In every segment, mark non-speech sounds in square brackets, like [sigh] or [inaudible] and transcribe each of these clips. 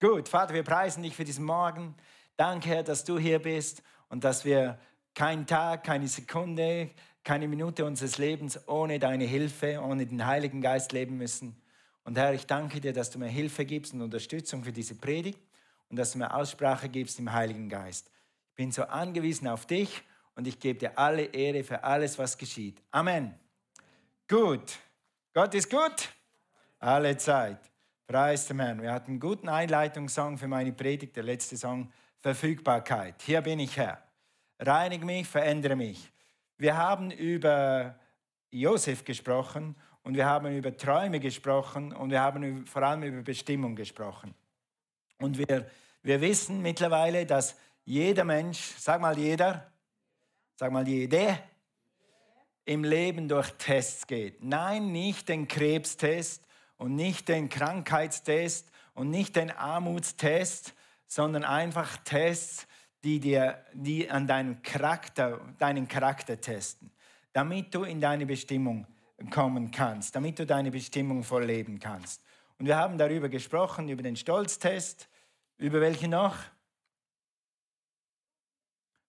Gut, Vater, wir preisen dich für diesen Morgen. Danke, Herr, dass du hier bist und dass wir keinen Tag, keine Sekunde, keine Minute unseres Lebens ohne deine Hilfe, ohne den Heiligen Geist leben müssen. Und Herr, ich danke dir, dass du mir Hilfe gibst und Unterstützung für diese Predigt und dass du mir Aussprache gibst im Heiligen Geist. Ich bin so angewiesen auf dich und ich gebe dir alle Ehre für alles, was geschieht. Amen. Gut. Gott ist gut. Alle Zeit. Preis dem Herrn. Wir hatten einen guten Einleitungssong für meine Predigt, der letzte Song, Verfügbarkeit. Hier bin ich Herr. Reinige mich, verändere mich. Wir haben über Josef gesprochen und wir haben über Träume gesprochen und wir haben vor allem über Bestimmung gesprochen. Und wir, wir wissen mittlerweile, dass jeder Mensch, sag mal jeder, sag mal jede, im Leben durch Tests geht. Nein, nicht den Krebstest und nicht den Krankheitstest und nicht den Armutstest, sondern einfach Tests, die dir, die an deinen Charakter, deinen Charakter testen, damit du in deine Bestimmung kommen kannst, damit du deine Bestimmung vorleben kannst. Und wir haben darüber gesprochen, über den Stolztest, über welche noch?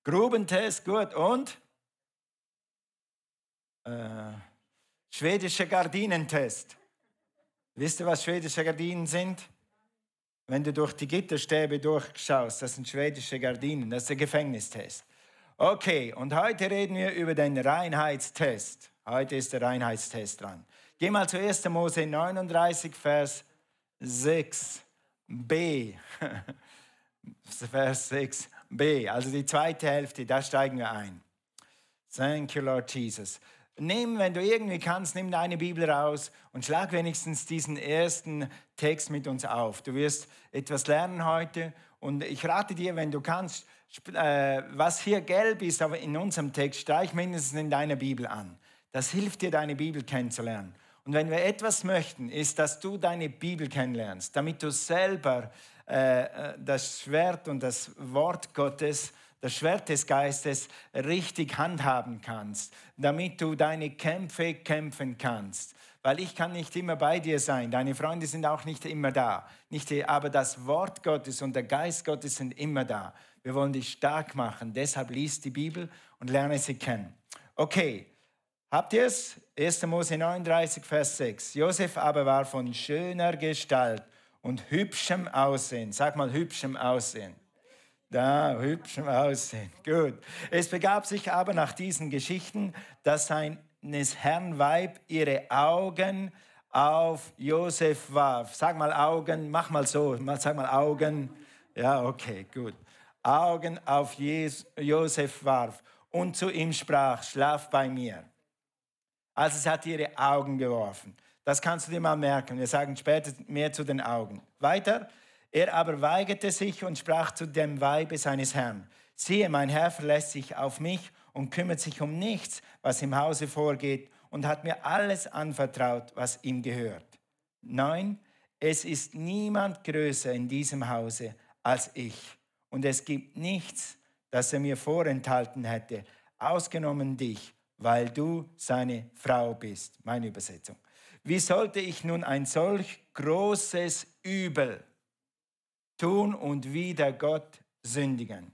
Grubentest, gut. Und? Äh, schwedische Gardinentest. Wisst ihr, was schwedische Gardinen sind? Wenn du durch die Gitterstäbe durchschaust, das sind schwedische Gardinen, das ist der Gefängnistest. Okay, und heute reden wir über den Reinheitstest. Heute ist der Reinheitstest dran. Geh mal zu 1. Mose 39, Vers 6b. [laughs] Vers 6b, also die zweite Hälfte, da steigen wir ein. Thank you, Lord Jesus. Nimm, wenn du irgendwie kannst, nimm deine Bibel raus und schlag wenigstens diesen ersten Text mit uns auf. Du wirst etwas lernen heute und ich rate dir, wenn du kannst, äh, was hier gelb ist, aber in unserem Text, streich mindestens in deiner Bibel an. Das hilft dir, deine Bibel kennenzulernen. Und wenn wir etwas möchten, ist, dass du deine Bibel kennenlernst, damit du selber äh, äh das Schwert und das Wort Gottes das Schwert des Geistes richtig handhaben kannst, damit du deine Kämpfe kämpfen kannst. Weil ich kann nicht immer bei dir sein, deine Freunde sind auch nicht immer da, nicht, aber das Wort Gottes und der Geist Gottes sind immer da. Wir wollen dich stark machen, deshalb liest die Bibel und lerne sie kennen. Okay, habt ihr es? 1. Mose 39, Vers 6. Josef aber war von schöner Gestalt und hübschem Aussehen. Sag mal hübschem Aussehen. Da, hübschem Aussehen. Gut. Es begab sich aber nach diesen Geschichten, dass seines Herrn Weib ihre Augen auf Josef warf. Sag mal Augen, mach mal so, sag mal Augen. Ja, okay, gut. Augen auf Josef warf und zu ihm sprach, schlaf bei mir. Also es hat ihre Augen geworfen. Das kannst du dir mal merken. Wir sagen später mehr zu den Augen. Weiter. Er aber weigerte sich und sprach zu dem Weibe seines Herrn, siehe, mein Herr verlässt sich auf mich und kümmert sich um nichts, was im Hause vorgeht, und hat mir alles anvertraut, was ihm gehört. Neun, es ist niemand größer in diesem Hause als ich, und es gibt nichts, das er mir vorenthalten hätte, ausgenommen dich, weil du seine Frau bist. Meine Übersetzung. Wie sollte ich nun ein solch großes Übel tun und wieder Gott sündigen.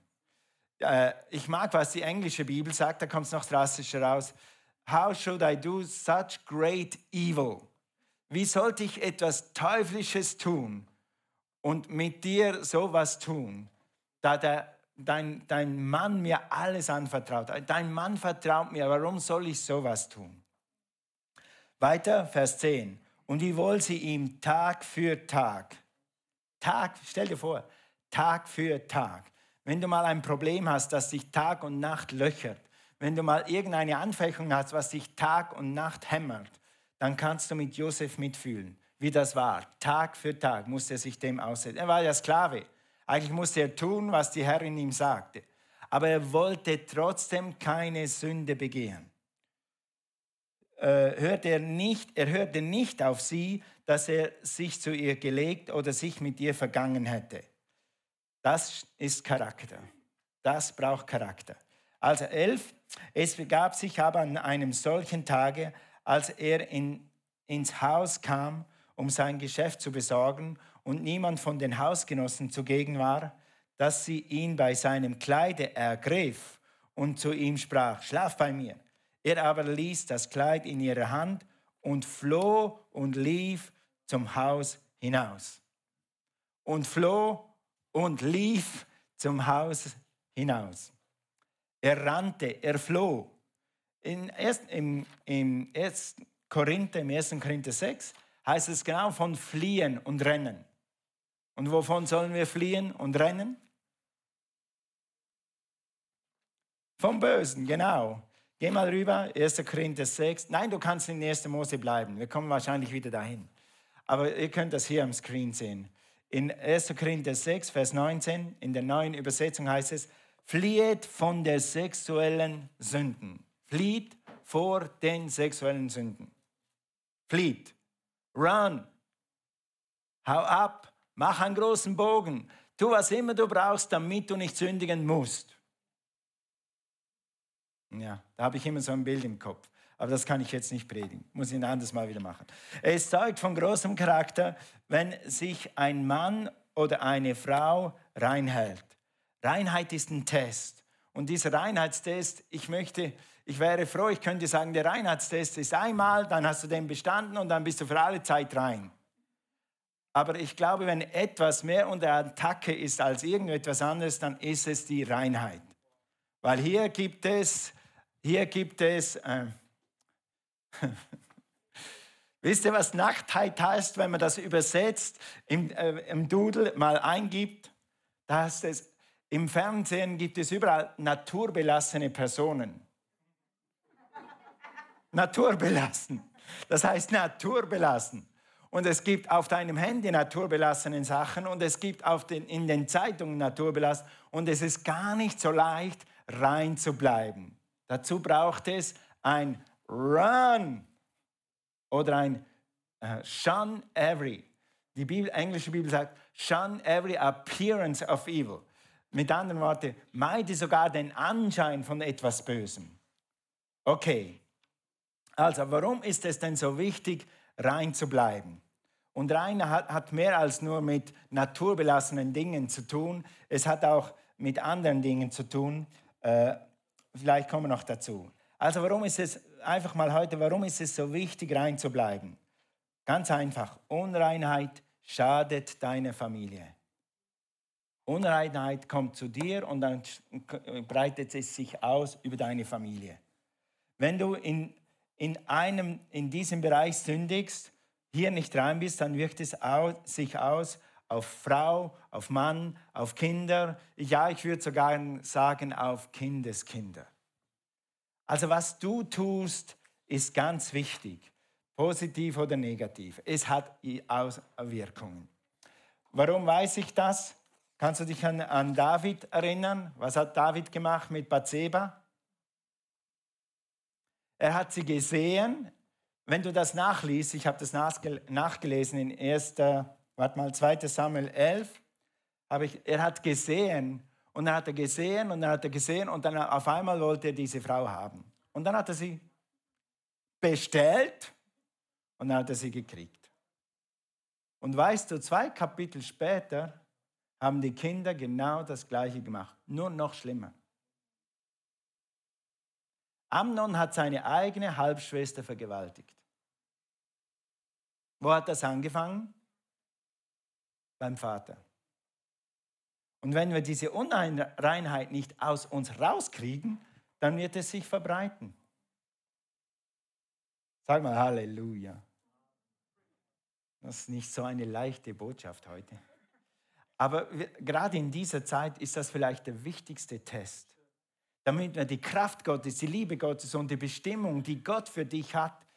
Äh, ich mag, was die englische Bibel sagt, da kommt es noch drastischer raus. How should I do such great evil? Wie sollte ich etwas Teuflisches tun und mit dir sowas tun, da der, dein, dein Mann mir alles anvertraut? Dein Mann vertraut mir, warum soll ich sowas tun? Weiter, Vers 10. Und wie wohl sie ihm Tag für Tag Tag, stell dir vor, Tag für Tag. Wenn du mal ein Problem hast, das dich Tag und Nacht löchert, wenn du mal irgendeine Anfechtung hast, was dich Tag und Nacht hämmert, dann kannst du mit Josef mitfühlen, wie das war. Tag für Tag musste er sich dem aussetzen. Er war ja Sklave. Eigentlich musste er tun, was die Herrin ihm sagte. Aber er wollte trotzdem keine Sünde begehen. Äh, hörte er nicht, er hörte nicht auf sie, dass er sich zu ihr gelegt oder sich mit ihr vergangen hätte. Das ist Charakter. Das braucht Charakter. Also elf, es begab sich aber an einem solchen Tage, als er in, ins Haus kam um sein Geschäft zu besorgen und niemand von den Hausgenossen zugegen war, dass sie ihn bei seinem Kleide ergriff und zu ihm sprach, schlaf bei mir. Er aber ließ das Kleid in ihrer Hand und floh und lief zum Haus hinaus. Und floh und lief zum Haus hinaus. Er rannte, er floh. In erst, im, im 1. Korinther, im 1. Korinther 6 heißt es genau von fliehen und rennen. Und wovon sollen wir fliehen und rennen? Vom Bösen, genau. Geh mal rüber, 1. Korinther 6. Nein, du kannst in 1. Mose bleiben. Wir kommen wahrscheinlich wieder dahin. Aber ihr könnt das hier am Screen sehen. In 1. Korinther 6, Vers 19, in der neuen Übersetzung heißt es, flieht von der sexuellen Sünden. Flieht vor den sexuellen Sünden. Flieht. Run. Hau ab. Mach einen großen Bogen. Tu, was immer du brauchst, damit du nicht sündigen musst. Ja, da habe ich immer so ein Bild im Kopf. Aber das kann ich jetzt nicht predigen. Muss ich ein anderes Mal wieder machen. Es zeugt von großem Charakter, wenn sich ein Mann oder eine Frau reinhält. Reinheit ist ein Test. Und dieser Reinheitstest, ich möchte, ich wäre froh, ich könnte sagen, der Reinheitstest ist einmal, dann hast du den bestanden und dann bist du für alle Zeit rein. Aber ich glaube, wenn etwas mehr unter Attacke ist als irgendetwas anderes, dann ist es die Reinheit. Weil hier gibt es, hier gibt es, äh, [laughs] wisst ihr, was Nacktheit heißt, wenn man das übersetzt, im, äh, im Doodle mal eingibt? Da heißt es, im Fernsehen gibt es überall naturbelassene Personen. naturbelassen. Das heißt naturbelassen. Und es gibt auf deinem Handy naturbelassene Sachen und es gibt auf den, in den Zeitungen naturbelassen. Und es ist gar nicht so leicht, rein zu bleiben. Dazu braucht es ein Run oder ein uh, Shun every. Die Bibel, englische Bibel sagt, Shun every appearance of evil. Mit anderen Worten, meide sogar den Anschein von etwas Bösem. Okay, also warum ist es denn so wichtig, rein zu bleiben? Und rein hat, hat mehr als nur mit naturbelassenen Dingen zu tun. Es hat auch mit anderen Dingen zu tun. Äh, vielleicht kommen wir noch dazu. Also warum ist es, einfach mal heute, warum ist es so wichtig, rein zu bleiben? Ganz einfach, Unreinheit schadet deiner Familie. Unreinheit kommt zu dir und dann breitet es sich aus über deine Familie. Wenn du in, in, einem, in diesem Bereich sündigst, hier nicht rein bist, dann wirkt es aus, sich aus auf Frau, auf Mann, auf Kinder, ja, ich würde sogar sagen auf Kindeskinder. Also was du tust, ist ganz wichtig, positiv oder negativ. Es hat Auswirkungen. Warum weiß ich das? Kannst du dich an, an David erinnern? Was hat David gemacht mit Bathseba? Er hat sie gesehen. Wenn du das nachliest, ich habe das nachgelesen in 1. Warte mal, 2. Samuel 11, habe ich, er hat gesehen und dann hat er gesehen und dann hat er gesehen und dann auf einmal wollte er diese Frau haben. Und dann hat er sie bestellt und dann hat er sie gekriegt. Und weißt du, zwei Kapitel später haben die Kinder genau das Gleiche gemacht, nur noch schlimmer. Amnon hat seine eigene Halbschwester vergewaltigt. Wo hat das angefangen? Beim Vater. Und wenn wir diese Unreinheit nicht aus uns rauskriegen, dann wird es sich verbreiten. Sag mal Halleluja. Das ist nicht so eine leichte Botschaft heute. Aber gerade in dieser Zeit ist das vielleicht der wichtigste Test, damit wir die Kraft Gottes, die Liebe Gottes und die Bestimmung, die Gott für dich hat,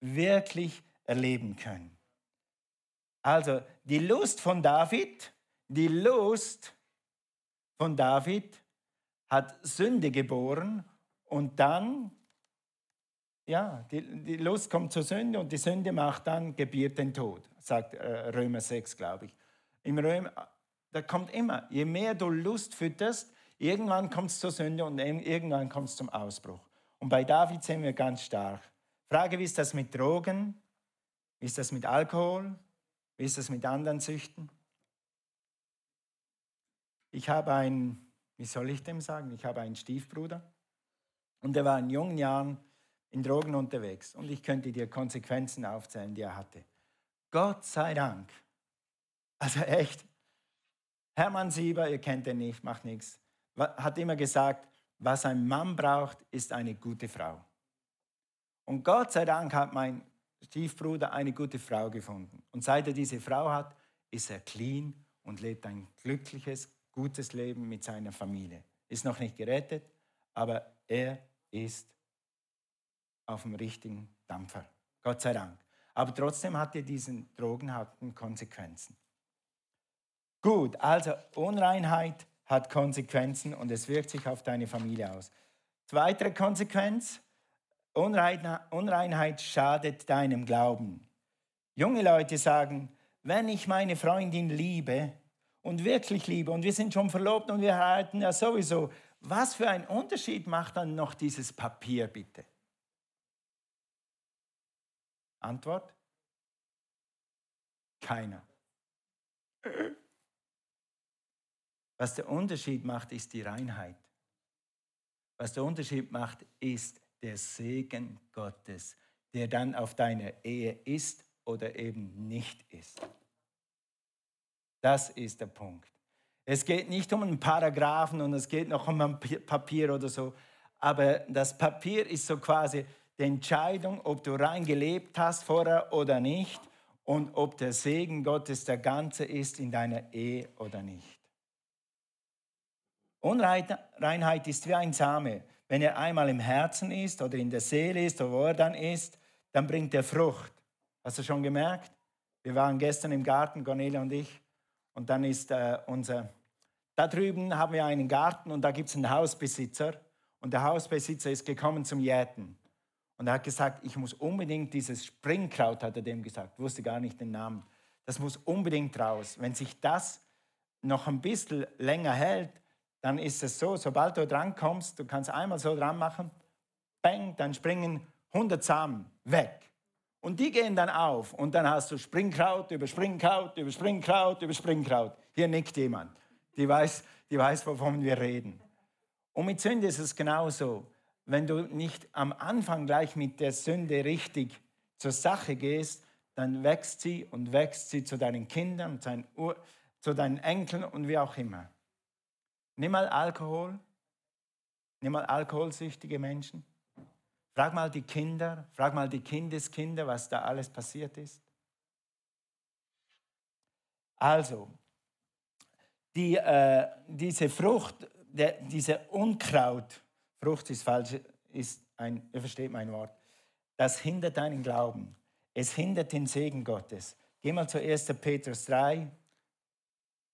wirklich erleben können. Also die Lust von David, die Lust von David hat Sünde geboren und dann, ja, die, die Lust kommt zur Sünde und die Sünde macht dann, gebiert den Tod, sagt äh, Römer 6, glaube ich. Im Römer, da kommt immer, je mehr du Lust fütterst, irgendwann kommt es zur Sünde und irgendwann kommt es zum Ausbruch. Und bei David sehen wir ganz stark. Frage, wie ist das mit Drogen? Wie ist das mit Alkohol? Wie ist es mit anderen Süchten? Ich habe einen, wie soll ich dem sagen? Ich habe einen Stiefbruder und der war in jungen Jahren in Drogen unterwegs und ich könnte dir Konsequenzen aufzählen, die er hatte. Gott sei Dank. Also echt. Hermann Sieber, ihr kennt ihn nicht, macht nichts, hat immer gesagt, was ein Mann braucht, ist eine gute Frau. Und Gott sei Dank hat mein Stiefbruder eine gute Frau gefunden. Und seit er diese Frau hat, ist er clean und lebt ein glückliches, gutes Leben mit seiner Familie. Ist noch nicht gerettet, aber er ist auf dem richtigen Dampfer. Gott sei Dank. Aber trotzdem hat er diesen drogenhaften Konsequenzen. Gut, also Unreinheit hat Konsequenzen und es wirkt sich auf deine Familie aus. Zweite Konsequenz, Unreinheit schadet deinem Glauben. Junge Leute sagen, wenn ich meine Freundin liebe und wirklich liebe und wir sind schon verlobt und wir heiraten ja sowieso, was für einen Unterschied macht dann noch dieses Papier bitte? Antwort? Keiner. Was der Unterschied macht, ist die Reinheit. Was der Unterschied macht, ist der Segen Gottes, der dann auf deiner Ehe ist oder eben nicht ist. Das ist der Punkt. Es geht nicht um einen Paragraphen und es geht noch um ein Papier oder so, aber das Papier ist so quasi die Entscheidung, ob du rein gelebt hast vorher oder nicht und ob der Segen Gottes der ganze ist in deiner Ehe oder nicht. Unreinheit ist wie ein Same. Wenn er einmal im Herzen ist oder in der Seele ist oder wo er dann ist, dann bringt er Frucht. Hast du schon gemerkt? Wir waren gestern im Garten, Cornelia und ich, und dann ist äh, unser, da drüben haben wir einen Garten und da gibt es einen Hausbesitzer und der Hausbesitzer ist gekommen zum Jäten. Und er hat gesagt, ich muss unbedingt dieses Springkraut, hat er dem gesagt, wusste gar nicht den Namen, das muss unbedingt raus. Wenn sich das noch ein bisschen länger hält, dann ist es so, sobald du dran kommst, du kannst einmal so dran machen, bang, dann springen 100 Samen weg. Und die gehen dann auf und dann hast du Springkraut über Springkraut über Springkraut über Springkraut. Hier nickt jemand, die weiß, die weiß, wovon wir reden. Und mit Sünde ist es genauso. Wenn du nicht am Anfang gleich mit der Sünde richtig zur Sache gehst, dann wächst sie und wächst sie zu deinen Kindern, zu deinen Enkeln und wie auch immer. Nimm mal Alkohol. Nimm mal alkoholsüchtige Menschen. Frag mal die Kinder, frag mal die Kindeskinder, was da alles passiert ist. Also, die, äh, diese Frucht, der, diese Unkraut, Frucht ist falsch, ist ein, ihr versteht mein Wort, das hindert deinen Glauben. Es hindert den Segen Gottes. Geh mal zu 1. Petrus 3,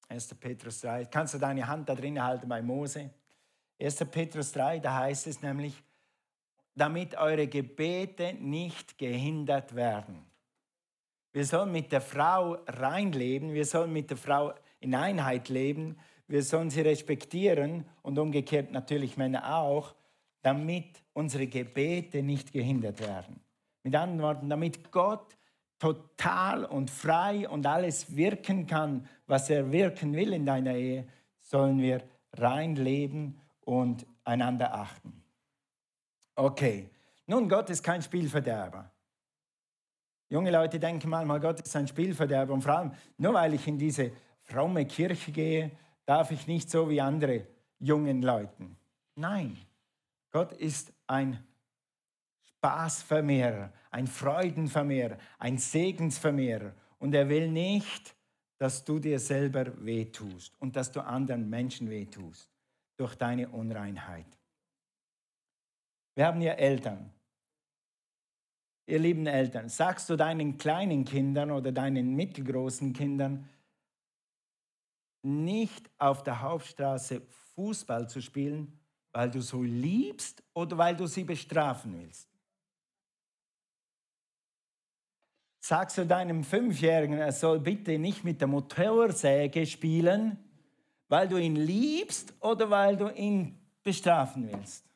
1. Petrus 3. Kannst du deine Hand da drin halten bei Mose? 1. Petrus 3, da heißt es nämlich, damit eure Gebete nicht gehindert werden. Wir sollen mit der Frau reinleben, wir sollen mit der Frau in Einheit leben, wir sollen sie respektieren und umgekehrt natürlich Männer auch, damit unsere Gebete nicht gehindert werden. Mit anderen Worten, damit Gott total und frei und alles wirken kann, was er wirken will in deiner Ehe, sollen wir rein leben und einander achten. Okay, nun, Gott ist kein Spielverderber. Junge Leute denken manchmal, Gott ist ein Spielverderber. Und vor allem, nur weil ich in diese fromme Kirche gehe, darf ich nicht so wie andere jungen Leute. Nein, Gott ist ein Spaßvermehrer, ein Freudenvermehrer, ein Segensvermehrer. Und er will nicht, dass du dir selber wehtust und dass du anderen Menschen wehtust durch deine Unreinheit. Wir haben ja Eltern. Ihr lieben Eltern, sagst du deinen kleinen Kindern oder deinen mittelgroßen Kindern, nicht auf der Hauptstraße Fußball zu spielen, weil du so liebst oder weil du sie bestrafen willst? Sagst du deinem Fünfjährigen, er soll bitte nicht mit der Motorsäge spielen, weil du ihn liebst oder weil du ihn bestrafen willst?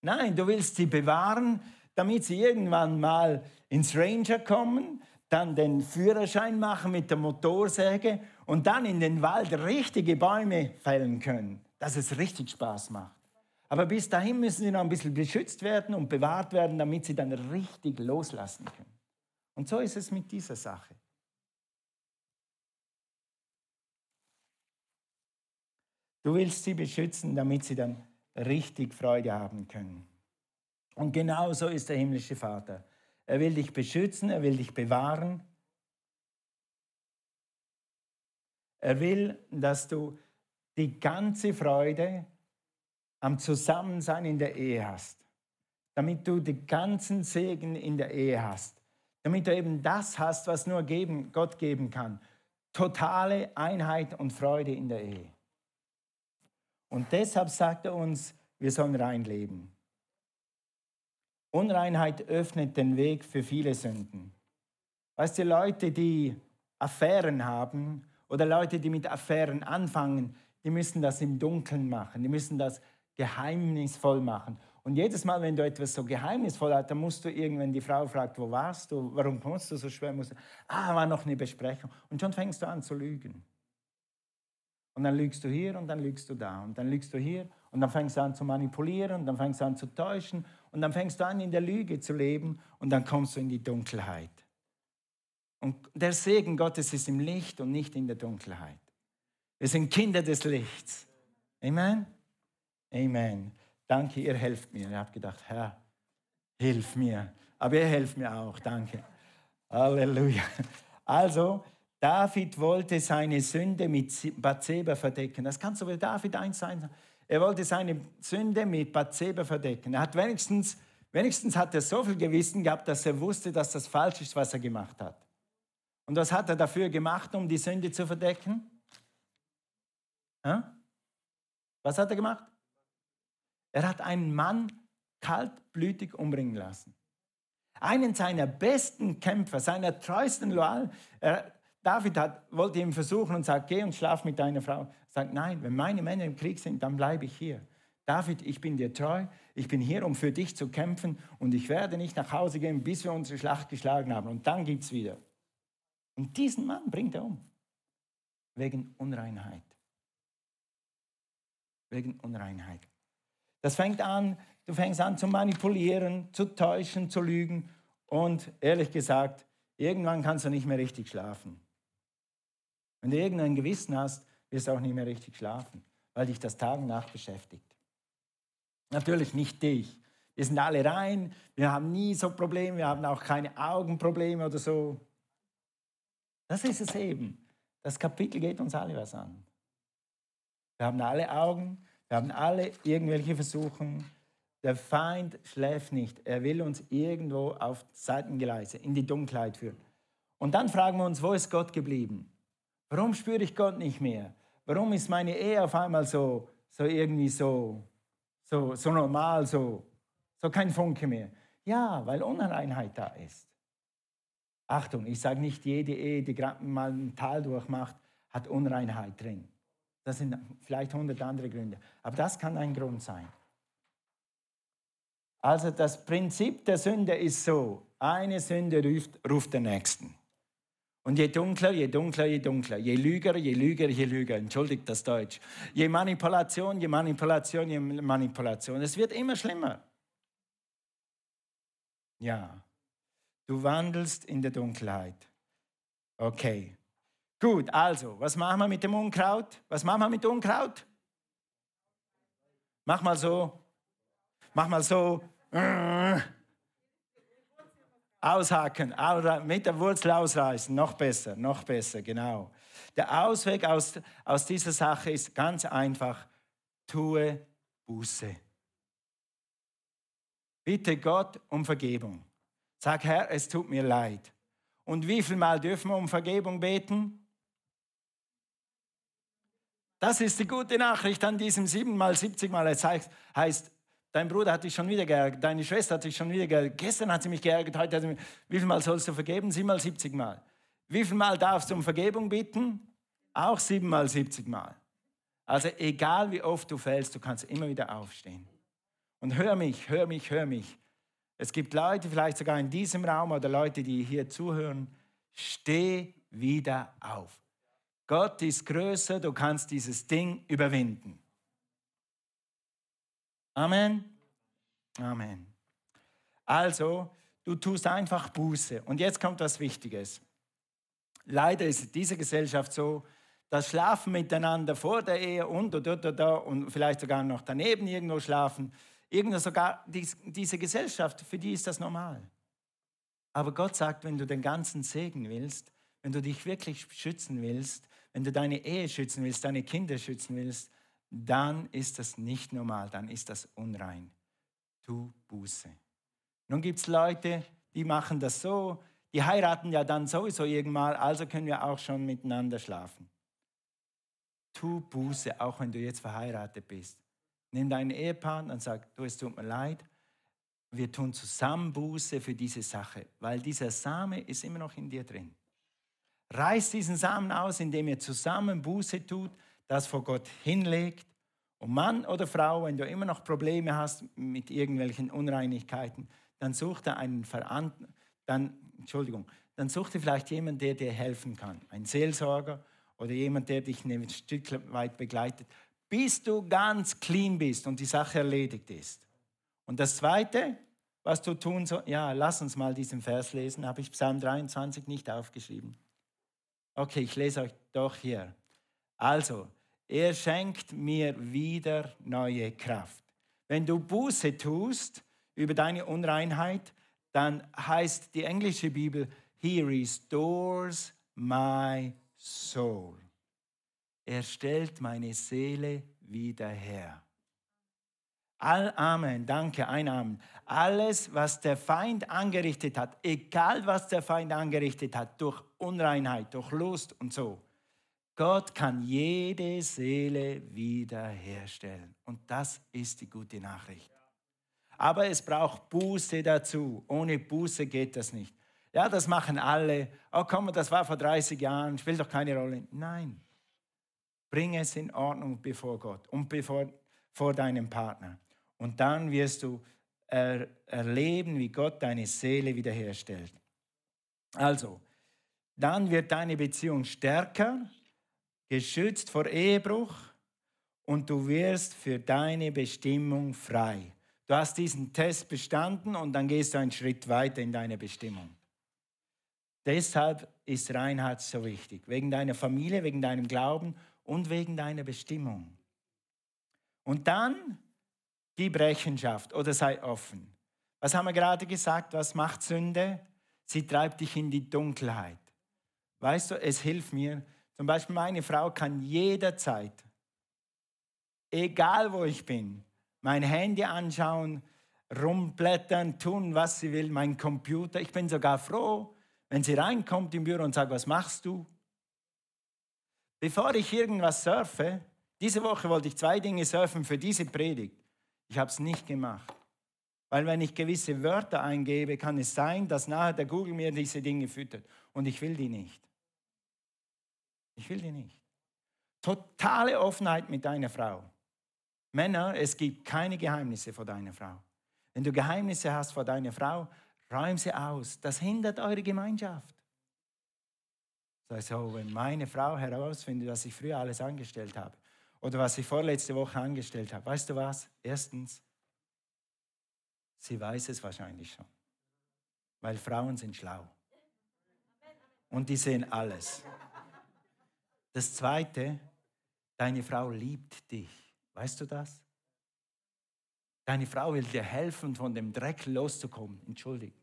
Nein, du willst sie bewahren, damit sie irgendwann mal ins Ranger kommen, dann den Führerschein machen mit der Motorsäge und dann in den Wald richtige Bäume fällen können, dass es richtig Spaß macht. Aber bis dahin müssen sie noch ein bisschen beschützt werden und bewahrt werden, damit sie dann richtig loslassen können. Und so ist es mit dieser Sache. Du willst sie beschützen, damit sie dann richtig Freude haben können. Und genau so ist der himmlische Vater. Er will dich beschützen, er will dich bewahren. Er will, dass du die ganze Freude am Zusammensein in der Ehe hast. Damit du den ganzen Segen in der Ehe hast. Damit du eben das hast, was nur geben, Gott geben kann. Totale Einheit und Freude in der Ehe. Und deshalb sagt er uns, wir sollen rein leben. Unreinheit öffnet den Weg für viele Sünden. Weißt du, Leute, die Affären haben oder Leute, die mit Affären anfangen, die müssen das im Dunkeln machen, die müssen das geheimnisvoll machen. Und jedes Mal, wenn du etwas so geheimnisvoll hast, dann musst du irgendwann die Frau fragt, wo warst du, warum kommst du so schwer, musst du, ah, war noch eine Besprechung. Und schon fängst du an zu lügen. Und dann lügst du hier und dann lügst du da und dann lügst du hier und dann fängst du an zu manipulieren und dann fängst du an zu täuschen und dann fängst du an in der Lüge zu leben und dann kommst du in die Dunkelheit. Und der Segen Gottes ist im Licht und nicht in der Dunkelheit. Wir sind Kinder des Lichts. Amen. Amen. Danke, ihr helft mir. Ich habe gedacht, Herr, hilf mir. Aber ihr helft mir auch. Danke. Halleluja. Also, David wollte seine Sünde mit Bathseba verdecken. Das kann so wie David eins sein. Er wollte seine Sünde mit Bathseba verdecken. Er hat wenigstens, wenigstens hat er so viel Gewissen gehabt, dass er wusste, dass das falsch ist, was er gemacht hat. Und was hat er dafür gemacht, um die Sünde zu verdecken? Was hat er gemacht? Er hat einen Mann kaltblütig umbringen lassen. Einen seiner besten Kämpfer, seiner treuesten Loyal, er, David hat, wollte ihm versuchen und sagt, geh und schlaf mit deiner Frau. Er sagt, nein, wenn meine Männer im Krieg sind, dann bleibe ich hier. David, ich bin dir treu, ich bin hier, um für dich zu kämpfen und ich werde nicht nach Hause gehen, bis wir unsere Schlacht geschlagen haben. Und dann gibt es wieder. Und diesen Mann bringt er um. Wegen Unreinheit. Wegen Unreinheit. Das fängt an, du fängst an zu manipulieren, zu täuschen, zu lügen. Und ehrlich gesagt, irgendwann kannst du nicht mehr richtig schlafen. Wenn du irgendein Gewissen hast, wirst du auch nicht mehr richtig schlafen, weil dich das Tag und Nacht beschäftigt. Natürlich nicht dich. Wir sind alle rein, wir haben nie so Probleme, wir haben auch keine Augenprobleme oder so. Das ist es eben. Das Kapitel geht uns alle was an. Wir haben alle Augen, wir haben alle irgendwelche Versuchungen. Der Feind schläft nicht. Er will uns irgendwo auf Seitengeleise, in die Dunkelheit führen. Und dann fragen wir uns, wo ist Gott geblieben? Warum spüre ich Gott nicht mehr? Warum ist meine Ehe auf einmal so, so irgendwie so, so, so normal, so, so kein Funke mehr? Ja, weil Unreinheit da ist. Achtung, ich sage nicht, jede Ehe, die gerade mal ein Tal durchmacht, hat Unreinheit drin. Das sind vielleicht hundert andere Gründe. Aber das kann ein Grund sein. Also das Prinzip der Sünde ist so, eine Sünde ruft, ruft den nächsten. Und je dunkler, je dunkler, je dunkler. Je lüger, je lüger, je lüger. Entschuldigt das Deutsch. Je Manipulation, je Manipulation, je Manipulation. Es wird immer schlimmer. Ja. Du wandelst in der Dunkelheit. Okay. Gut, also, was machen wir mit dem Unkraut? Was machen wir mit Unkraut? Mach mal so. Mach mal so. Aushaken, mit der Wurzel ausreißen, noch besser, noch besser, genau. Der Ausweg aus, aus dieser Sache ist ganz einfach, tue Buße. Bitte Gott um Vergebung. Sag, Herr, es tut mir leid. Und wie viel Mal dürfen wir um Vergebung beten? Das ist die gute Nachricht an diesem siebenmal, siebzigmal. Es heißt, Dein Bruder hat dich schon wieder geärgert, deine Schwester hat dich schon wieder geärgert. Gestern hat sie mich geärgert, heute hat sie mich. Wie viel Mal sollst du vergeben? Siebenmal, siebzigmal. Wie viel Mal darfst du um Vergebung bitten? Auch siebenmal, siebzigmal. Also egal wie oft du fällst, du kannst immer wieder aufstehen. Und hör mich, hör mich, hör mich. Es gibt Leute, vielleicht sogar in diesem Raum oder Leute, die hier zuhören, Steh wieder auf. Gott ist größer, du kannst dieses Ding überwinden. Amen. Amen. Also, du tust einfach Buße. Und jetzt kommt was Wichtiges. Leider ist diese Gesellschaft so, das Schlafen miteinander vor der Ehe und oder, oder, oder, und vielleicht sogar noch daneben irgendwo schlafen, irgendwo sogar diese Gesellschaft, für die ist das normal. Aber Gott sagt, wenn du den ganzen Segen willst, wenn du dich wirklich schützen willst, wenn du deine Ehe schützen willst, deine Kinder schützen willst, dann ist das nicht normal, dann ist das unrein. Tu Buße. Nun gibt es Leute, die machen das so, die heiraten ja dann sowieso irgendwann, also können wir auch schon miteinander schlafen. Tu Buße, auch wenn du jetzt verheiratet bist. Nimm deinen Ehepartner und sag, du, es tut mir leid, wir tun zusammen Buße für diese Sache, weil dieser Same ist immer noch in dir drin. Reiß diesen Samen aus, indem ihr zusammen Buße tut, das vor Gott hinlegt. Und Mann oder Frau, wenn du immer noch Probleme hast mit irgendwelchen Unreinigkeiten, dann such dir einen Verantwortlichen, dann, Entschuldigung, dann such dir vielleicht jemanden, der dir helfen kann. Ein Seelsorger oder jemand, der dich ein Stück weit begleitet, bis du ganz clean bist und die Sache erledigt ist. Und das Zweite, was du tun sollst, ja, lass uns mal diesen Vers lesen, habe ich Psalm 23 nicht aufgeschrieben. Okay, ich lese euch doch hier. Also, er schenkt mir wieder neue Kraft. Wenn du Buße tust über deine Unreinheit, dann heißt die englische Bibel, He restores my soul. Er stellt meine Seele wieder her. All Amen, danke, ein Amen. Alles, was der Feind angerichtet hat, egal was der Feind angerichtet hat, durch Unreinheit, durch Lust und so, Gott kann jede Seele wiederherstellen. Und das ist die gute Nachricht. Aber es braucht Buße dazu. Ohne Buße geht das nicht. Ja, das machen alle. Oh komm, das war vor 30 Jahren, spielt doch keine Rolle. Nein. Bring es in Ordnung bevor Gott und bevor, vor deinem Partner. Und dann wirst du er, erleben, wie Gott deine Seele wiederherstellt. Also, dann wird deine Beziehung stärker, geschützt vor Ehebruch und du wirst für deine Bestimmung frei. Du hast diesen Test bestanden und dann gehst du einen Schritt weiter in deine Bestimmung. Deshalb ist Reinhard so wichtig, wegen deiner Familie, wegen deinem Glauben und wegen deiner Bestimmung. Und dann gib Rechenschaft oder sei offen. Was haben wir gerade gesagt? Was macht Sünde? Sie treibt dich in die Dunkelheit. Weißt du, es hilft mir. Zum Beispiel meine Frau kann jederzeit, egal wo ich bin, mein Handy anschauen, rumblättern, tun, was sie will, mein Computer. Ich bin sogar froh, wenn sie reinkommt im Büro und sagt, was machst du? Bevor ich irgendwas surfe, diese Woche wollte ich zwei Dinge surfen für diese Predigt. Ich habe es nicht gemacht. Weil wenn ich gewisse Wörter eingebe, kann es sein, dass nachher der Google mir diese Dinge füttert. Und ich will die nicht. Ich will die nicht. Totale Offenheit mit deiner Frau. Männer, es gibt keine Geheimnisse vor deiner Frau. Wenn du Geheimnisse hast vor deiner Frau, räum sie aus. Das hindert eure Gemeinschaft. Sag so, wenn meine Frau herausfindet, was ich früher alles angestellt habe oder was ich vorletzte Woche angestellt habe, weißt du was? Erstens, sie weiß es wahrscheinlich schon, weil Frauen sind schlau und die sehen alles. Das Zweite, deine Frau liebt dich. Weißt du das? Deine Frau will dir helfen, von dem Dreck loszukommen. Entschuldigt.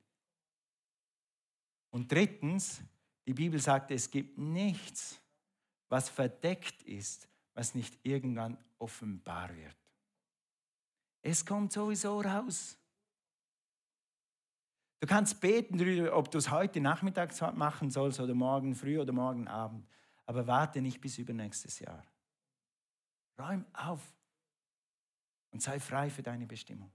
Und drittens, die Bibel sagt, es gibt nichts, was verdeckt ist, was nicht irgendwann offenbar wird. Es kommt sowieso raus. Du kannst beten darüber, ob du es heute Nachmittag machen sollst oder morgen früh oder morgen Abend. Aber warte nicht bis übernächstes Jahr. Räum auf und sei frei für deine Bestimmung.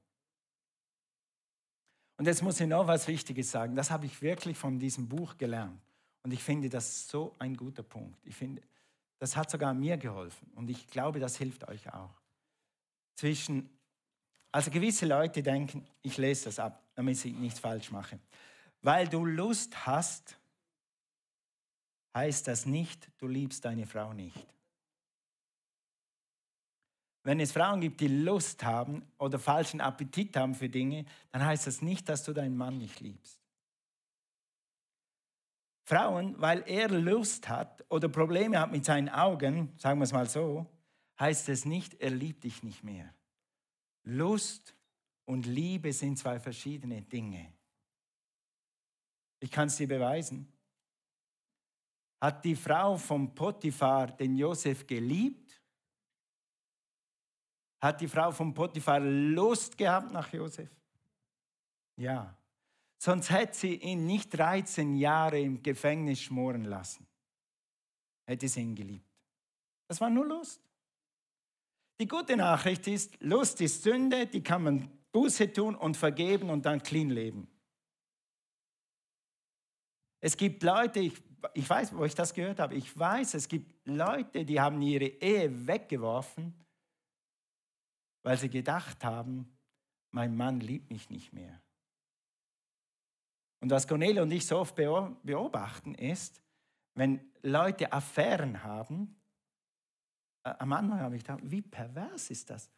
Und jetzt muss ich noch was Wichtiges sagen. Das habe ich wirklich von diesem Buch gelernt. Und ich finde das so ein guter Punkt. Ich finde, das hat sogar mir geholfen. Und ich glaube, das hilft euch auch. Zwischen, also gewisse Leute denken, ich lese das ab, damit ich nichts falsch mache. Weil du Lust hast, heißt das nicht, du liebst deine Frau nicht. Wenn es Frauen gibt, die Lust haben oder falschen Appetit haben für Dinge, dann heißt das nicht, dass du deinen Mann nicht liebst. Frauen, weil er Lust hat oder Probleme hat mit seinen Augen, sagen wir es mal so, heißt es nicht, er liebt dich nicht mehr. Lust und Liebe sind zwei verschiedene Dinge. Ich kann es dir beweisen. Hat die Frau vom Potiphar den Josef geliebt? Hat die Frau vom Potiphar Lust gehabt nach Josef? Ja. Sonst hätte sie ihn nicht 13 Jahre im Gefängnis schmoren lassen. Hätte sie ihn geliebt. Das war nur Lust. Die gute Nachricht ist, Lust ist Sünde, die kann man Buße tun und vergeben und dann clean leben. Es gibt Leute, ich, ich weiß, wo ich das gehört habe, ich weiß, es gibt Leute, die haben ihre Ehe weggeworfen, weil sie gedacht haben, mein Mann liebt mich nicht mehr. Und was Cornelia und ich so oft beobachten ist, wenn Leute Affären haben, äh, am Anfang habe ich gedacht, wie pervers ist das?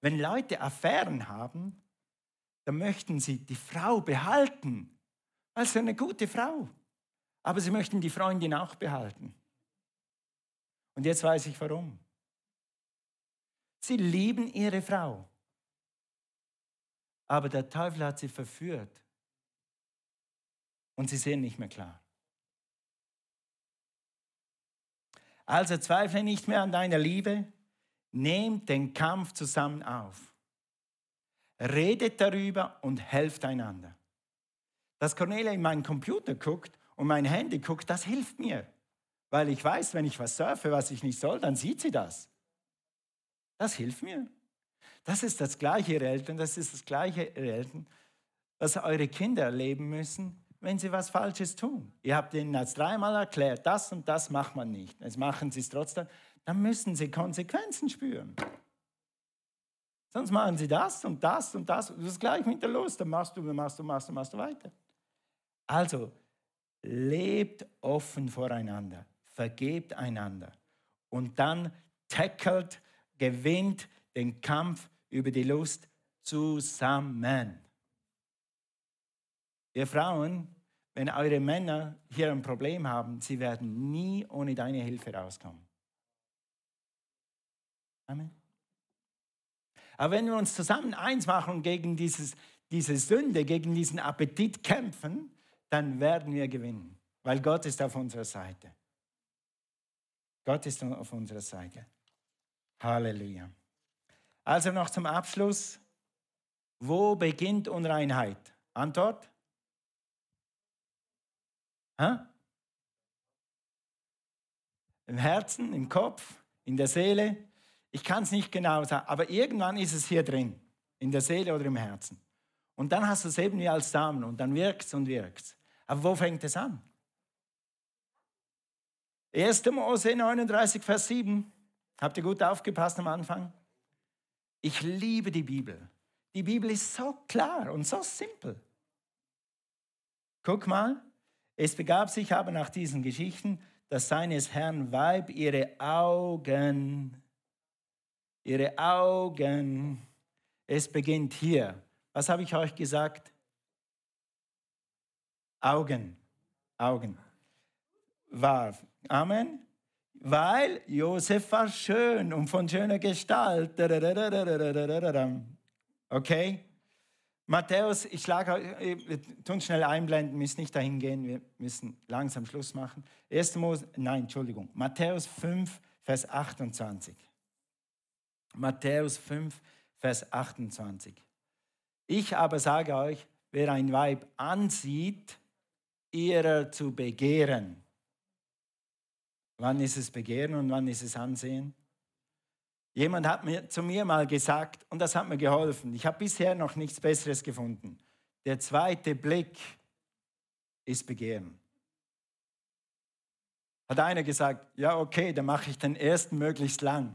Wenn Leute Affären haben, dann möchten sie die Frau behalten, weil sie eine gute Frau. Aber sie möchten die Freundin auch behalten. Und jetzt weiß ich warum. Sie lieben ihre Frau. Aber der Teufel hat sie verführt. Und sie sehen nicht mehr klar. Also zweifle nicht mehr an deiner Liebe. Nehmt den Kampf zusammen auf. Redet darüber und helft einander. Dass Cornelia in meinen Computer guckt und mein Handy guckt, das hilft mir. Weil ich weiß, wenn ich was surfe, was ich nicht soll, dann sieht sie das. Das hilft mir. Das ist das gleiche, ihr Eltern, das ist das gleiche, ihr Eltern, was eure Kinder erleben müssen, wenn sie was Falsches tun. Ihr habt ihnen als dreimal erklärt, das und das macht man nicht. Jetzt machen sie es trotzdem. Dann müssen sie Konsequenzen spüren. Sonst machen sie das und das und das. Das ist gleich mit der Lust. Dann machst du, dann machst du, machst du, machst du weiter. Also, lebt offen voreinander, vergebt einander und dann tackelt, gewinnt den Kampf über die Lust zusammen. Ihr Frauen, wenn eure Männer hier ein Problem haben, sie werden nie ohne deine Hilfe rauskommen. Amen. Aber wenn wir uns zusammen eins machen und gegen dieses, diese Sünde, gegen diesen Appetit kämpfen, dann werden wir gewinnen, weil Gott ist auf unserer Seite. Gott ist auf unserer Seite. Halleluja. Also noch zum Abschluss. Wo beginnt Unreinheit? Antwort? Hä? Im Herzen, im Kopf, in der Seele. Ich kann es nicht genau sagen, aber irgendwann ist es hier drin, in der Seele oder im Herzen. Und dann hast du es eben wie als Samen und dann wirkt es und wirkt es. Aber wo fängt es an? 1. Mose 39, Vers 7. Habt ihr gut aufgepasst am Anfang? Ich liebe die Bibel. Die Bibel ist so klar und so simpel. Guck mal, es begab sich aber nach diesen Geschichten, dass seines Herrn Weib ihre Augen, ihre Augen, es beginnt hier. Was habe ich euch gesagt? Augen, Augen. Warf. Amen. Weil Josef war schön und von schöner Gestalt. Okay? Matthäus, ich schlage, wir tun schnell einblenden, müssen nicht dahin gehen, wir müssen langsam Schluss machen. 1. Mose, nein, Entschuldigung, Matthäus 5, Vers 28. Matthäus 5, Vers 28. Ich aber sage euch, wer ein Weib ansieht, ihrer zu begehren. Wann ist es Begehren und wann ist es Ansehen? Jemand hat mir, zu mir mal gesagt, und das hat mir geholfen, ich habe bisher noch nichts Besseres gefunden. Der zweite Blick ist Begehren. Hat einer gesagt, ja okay, dann mache ich den ersten möglichst lang.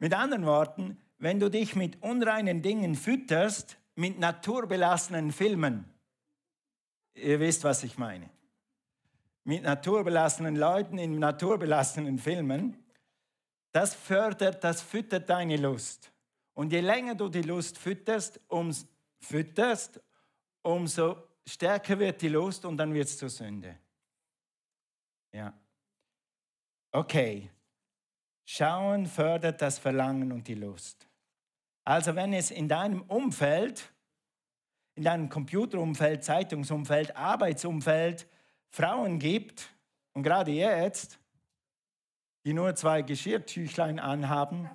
Mit anderen Worten, wenn du dich mit unreinen Dingen fütterst, mit naturbelassenen Filmen. Ihr wisst, was ich meine. Mit naturbelassenen Leuten in naturbelassenen Filmen. Das fördert, das füttert deine Lust. Und je länger du die Lust fütterst, um, fütterst umso stärker wird die Lust und dann wird es zur Sünde. Ja. Okay. Schauen fördert das Verlangen und die Lust. Also wenn es in deinem Umfeld, in deinem Computerumfeld, Zeitungsumfeld, Arbeitsumfeld Frauen gibt, und gerade jetzt, die nur zwei Geschirrtüchlein anhaben,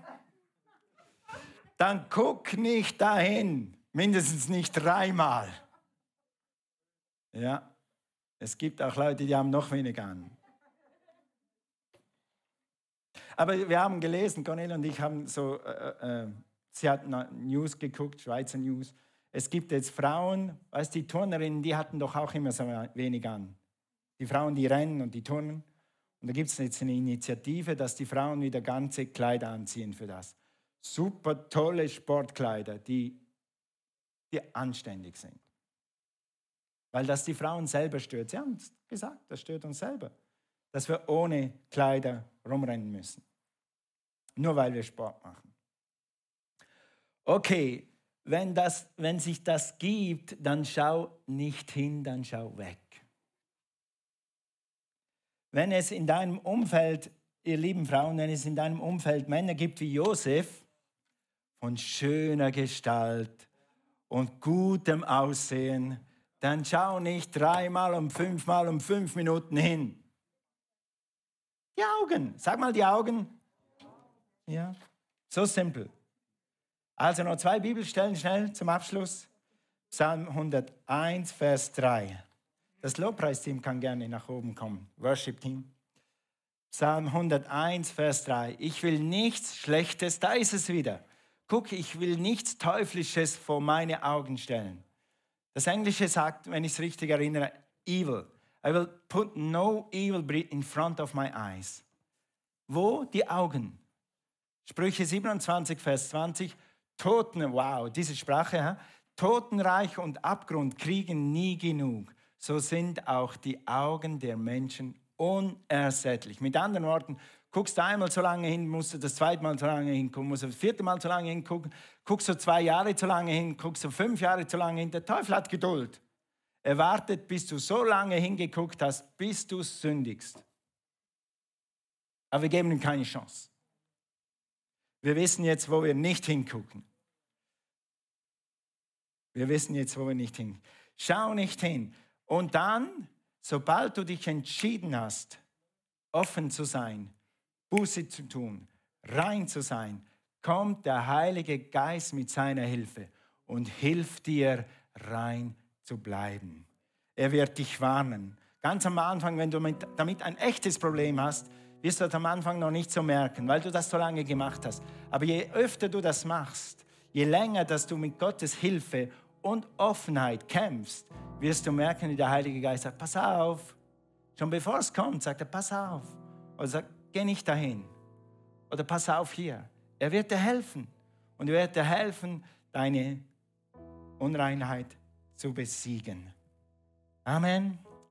dann guck nicht dahin, mindestens nicht dreimal. Ja, es gibt auch Leute, die haben noch weniger an. Aber wir haben gelesen, Cornelia und ich haben so, äh, äh, sie hat News geguckt, Schweizer News. Es gibt jetzt Frauen, weißt die Turnerinnen, die hatten doch auch immer so wenig an. Die Frauen, die rennen und die turnen. Und da gibt es jetzt eine Initiative, dass die Frauen wieder ganze Kleider anziehen für das. Super tolle Sportkleider, die, die anständig sind. Weil das die Frauen selber stört. Sie haben gesagt, das stört uns selber, dass wir ohne Kleider rumrennen müssen. Nur weil wir Sport machen. Okay, wenn, das, wenn sich das gibt, dann schau nicht hin, dann schau weg. Wenn es in deinem Umfeld, ihr lieben Frauen, wenn es in deinem Umfeld Männer gibt wie Josef, von schöner Gestalt und gutem Aussehen, dann schau nicht dreimal und fünfmal um fünf Minuten hin. Die Augen, sag mal die Augen. Ja, so simpel. Also noch zwei Bibelstellen schnell zum Abschluss. Psalm 101, Vers 3. Das Lobpreisteam kann gerne nach oben kommen. Worship Team. Psalm 101, Vers 3. Ich will nichts Schlechtes, da ist es wieder. Guck, ich will nichts Teuflisches vor meine Augen stellen. Das Englische sagt, wenn ich es richtig erinnere, evil. I will put no evil in front of my eyes. Wo? Die Augen. Sprüche 27, Vers 20. Toten, wow, diese Sprache, ja? Totenreich und Abgrund kriegen nie genug. So sind auch die Augen der Menschen unersättlich. Mit anderen Worten, guckst du einmal so lange hin, musst du das zweite Mal so lange hingucken, musst du das vierte Mal so lange hingucken, guckst du zwei Jahre zu lange hin, guckst du fünf Jahre zu lange hin. Der Teufel hat Geduld. Er wartet, bis du so lange hingeguckt hast, bis du sündigst. Aber wir geben ihm keine Chance. Wir wissen jetzt, wo wir nicht hingucken. Wir wissen jetzt, wo wir nicht hin. Schau nicht hin. Und dann, sobald du dich entschieden hast, offen zu sein, Buße zu tun, rein zu sein, kommt der Heilige Geist mit seiner Hilfe und hilft dir, rein zu bleiben. Er wird dich warnen. Ganz am Anfang, wenn du damit ein echtes Problem hast, wirst du das am Anfang noch nicht so merken, weil du das so lange gemacht hast. Aber je öfter du das machst, je länger, dass du mit Gottes Hilfe und Offenheit kämpfst, wirst du merken, wie der Heilige Geist sagt, pass auf. Schon bevor es kommt, sagt er, pass auf. Oder sagt, geh nicht dahin. Oder pass auf hier. Er wird dir helfen. Und er wird dir helfen, deine Unreinheit zu besiegen. Amen.